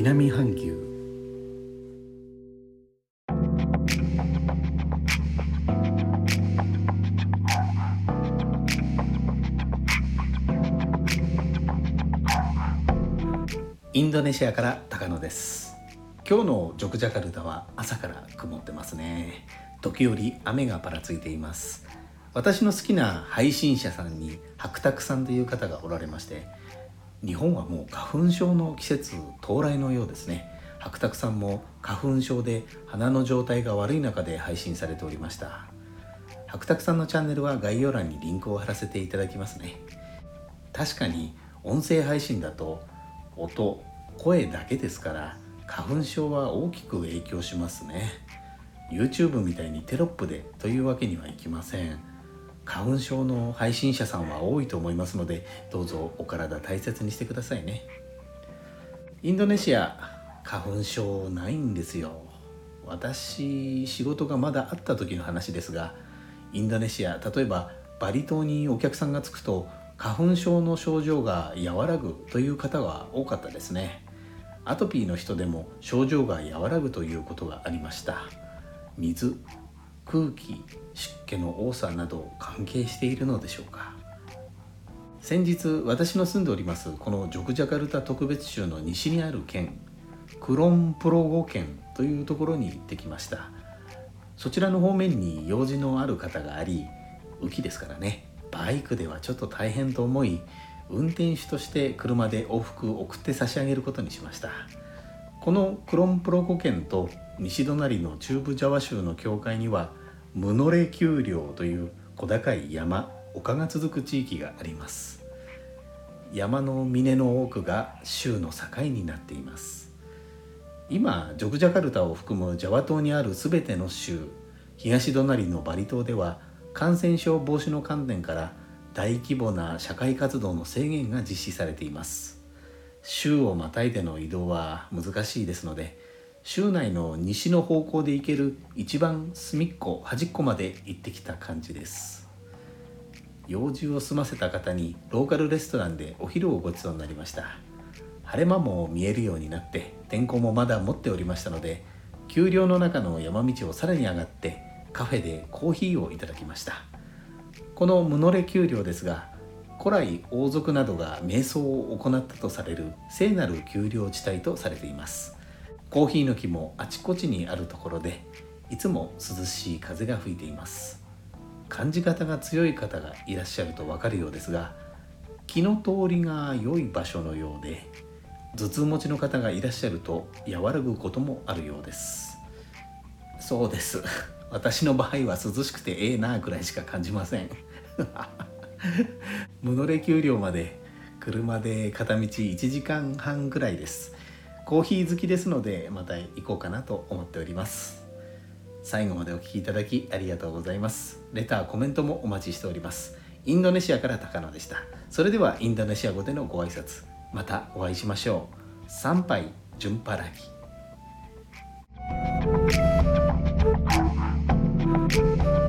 南半球。インドネシアから高野です。今日のジョクジャカルタは朝から曇ってますね。時折雨がぱらついています。私の好きな配信者さんに白沢さんという方がおられまして日本はもう花粉症の季節到来のようですね。白沢さんも花粉症で鼻の状態が悪い中で配信されておりました。白沢さんのチャンネルは概要欄にリンクを貼らせていただきますね。確かに音声配信だと音声だけですから花粉症は大きく影響しますね。YouTube みたいにテロップでというわけにはいきません。花粉症の配信者さんは多いと思いますのでどうぞお体大切にしてくださいね。インドネシア花粉症ないんですよ。私仕事がまだあった時の話ですがインドネシア例えばバリ島にお客さんがつくと花粉症の症状が和らぐという方が多かったですね。アトピーの人でも症状が和らぐということがありました。水空気湿気の多さなど関係しているのでしょうか。先日私の住んでおりますこのジョクジャカルタ特別州の西にある県クロンプロゴ県というところに行ってきました。そちらの方面に用事のある方があり雨季ですからね。バイクではちょっと大変と思い運転手として車で往復送って差し上げることにしました。このクロンプロコ県と西隣の中部ジャワ州の境界にはムノレ丘陵という小高い山丘が続く地域があります。山の峰の多くが州の境になっています。今ジョグジャカルタを含むジャワ島にある全ての州東隣のバリ島では感染症防止の観点から大規模な社会活動の制限が実施されています。州をまたいでの移動は難しいですので州内の西の方向で行ける一番隅っこ端っこまで行ってきた感じです。用事を済ませた方にローカルレストランでお昼をごちそうになりました。晴れ間も見えるようになって天候もまだ持っておりましたので丘陵の中の山道をさらに上がってカフェでコーヒーをいただきました。このムノレ丘陵ですが古来王族などが瞑想を行ったとされる聖なる丘陵地帯とされています。コーヒーの木もあちこちにあるところでいつも涼しい風が吹いています。感じ方が強い方がいらっしゃるとわかるようですが気の通りが良い場所のようで頭痛持ちの方がいらっしゃると和らぐこともあるようです。そうです。私の場合は涼しくてええなぐらいしか感じません。ムノレ丘陵まで車で片道1時間半ぐらいです。コーヒー好きですのでまた行こうかなと思っております。最後までお聴きいただきありがとうございます。レターコメントもお待ちしております。インドネシアから高野でした。それではインドネシア語でのご挨拶またお会いしましょう。参拝順パラリ「Thank you.